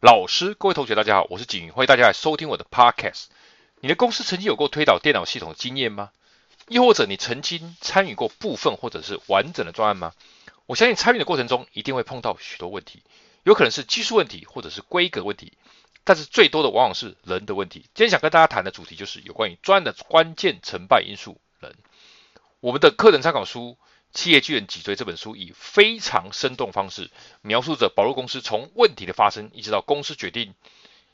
老师，各位同学，大家好，我是景云，欢迎大家来收听我的 Podcast。你的公司曾经有过推导电脑系统的经验吗？又或者你曾经参与过部分或者是完整的专案吗？我相信参与的过程中一定会碰到许多问题，有可能是技术问题或者是规格问题，但是最多的往往是人的问题。今天想跟大家谈的主题就是有关于专案的关键成败因素——人。我们的课程参考书。《企业巨人脊椎》这本书以非常生动方式描述着保罗公司从问题的发生一直到公司决定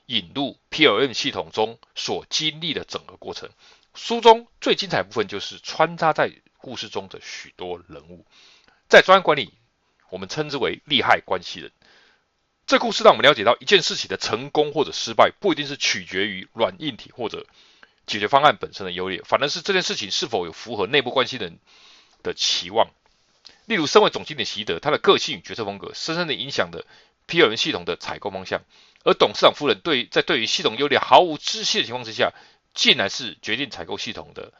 引入 PLM 系统中所经历的整个过程。书中最精彩部分就是穿插在故事中的许多人物，在专案管理，我们称之为利害关系人。这故事让我们了解到，一件事情的成功或者失败，不一定是取决于软硬体或者解决方案本身的优劣，反而是这件事情是否有符合内部关系人。的期望，例如，身为总经理席德，他的个性与决策风格，深深的影响了 P L 系统的采购方向。而董事长夫人对在对于系统优劣毫无知悉的情况之下，竟然是决定采购系统的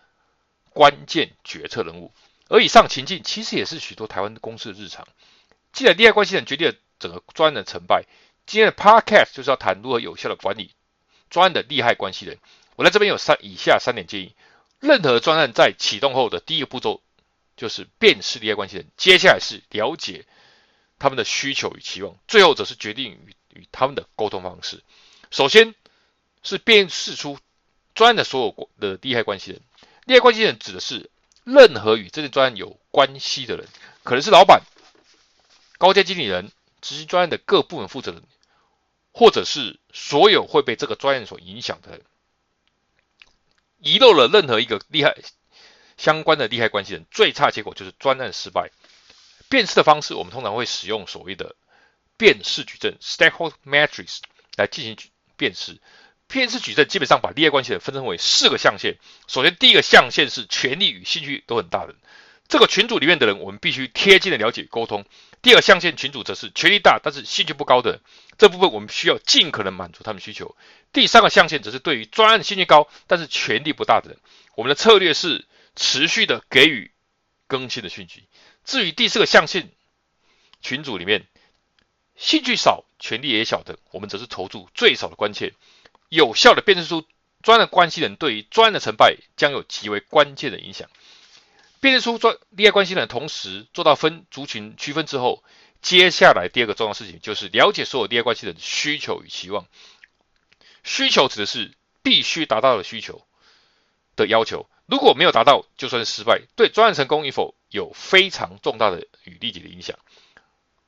关键决策人物。而以上情境，其实也是许多台湾公司的日常。既然利害关系人决定了整个专案的成败，今天的 Podcast 就是要谈如何有效的管理专案的利害关系人。我在这边有三以下三点建议：任何专案在启动后的第一个步骤。就是辨识利害关系人，接下来是了解他们的需求与期望，最后则是决定与与他们的沟通方式。首先是辨识出专案的所有的利害关系人。利害关系人指的是任何与这件专案有关系的人，可能是老板、高阶经理人、执行专案的各部门负责人，或者是所有会被这个专案所影响的人。遗漏了任何一个利害。相关的利害关系人，最差结果就是专案失败。辨识的方式，我们通常会使用所谓的辨识矩阵，stakehold Matrix） 来进行辨识。辨识矩阵基本上把利害关系人分成为四个象限。首先，第一个象限是权力与兴趣都很大的这个群组里面的人，我们必须贴近的了解沟通。第二象限群组则是权力大但是兴趣不高的这部分，我们需要尽可能满足他们需求。第三个象限则是对于专案兴趣高但是权力不大的人，我们的策略是。持续的给予更新的讯息。至于第四个象限群组里面，兴趣少、权力也小的，我们则是投注最少的关切，有效的辨识出专案关系人对于专案的成败将有极为关键的影响。辨识出专利害关系人，同时做到分族群区分之后，接下来第二个重要事情就是了解所有利害关系人的需求与期望。需求指的是必须达到的需求的要求。如果没有达到，就算是失败，对专案成功与否有非常重大的与立即的影响。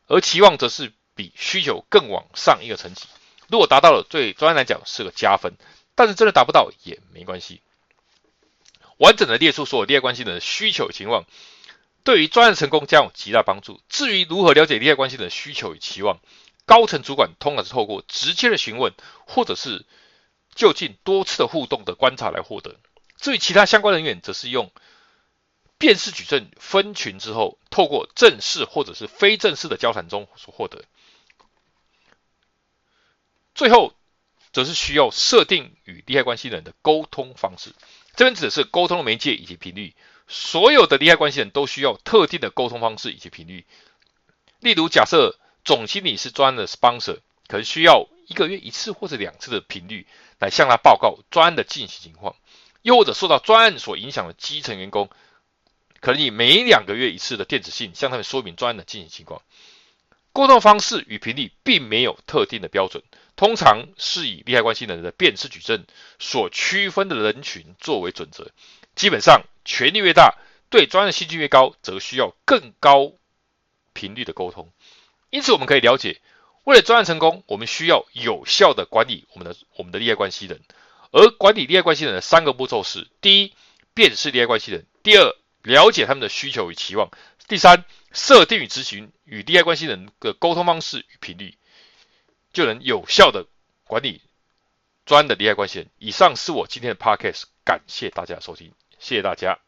而期望则是比需求更往上一个层级。如果达到了，对专案来讲是个加分；但是真的达不到也没关系。完整的列出所有利害关系人的需求与期望，对于专案成功将有极大帮助。至于如何了解利害关系人的需求与期望，高层主管通常是透过直接的询问，或者是就近多次的互动的观察来获得。至于其他相关人员，则是用辨识矩阵分群之后，透过正式或者是非正式的交谈中所获得。最后，则是需要设定与利害关系人的沟通方式。这边指的是沟通的媒介以及频率。所有的利害关系人都需要特定的沟通方式以及频率。例如，假设总经理是专案的 sponsor，可能需要一个月一次或者两次的频率来向他报告专案的进行情况。又或者受到专案所影响的基层员工，可能以每两个月一次的电子信向他们说明专案的进行情况。沟通方式与频率并没有特定的标准，通常是以利害关系人的辨识矩阵所区分的人群作为准则。基本上，权力越大，对专案兴趣越高，则需要更高频率的沟通。因此，我们可以了解，为了专案成功，我们需要有效的管理我们的我们的利害关系人。而管理利害关系人的三个步骤是：第一，辨识利害关系人；第二，了解他们的需求与期望；第三，设定与执行与利害关系人的沟通方式与频率，就能有效的管理专的利害关系人。以上是我今天的 podcast，感谢大家收听，谢谢大家。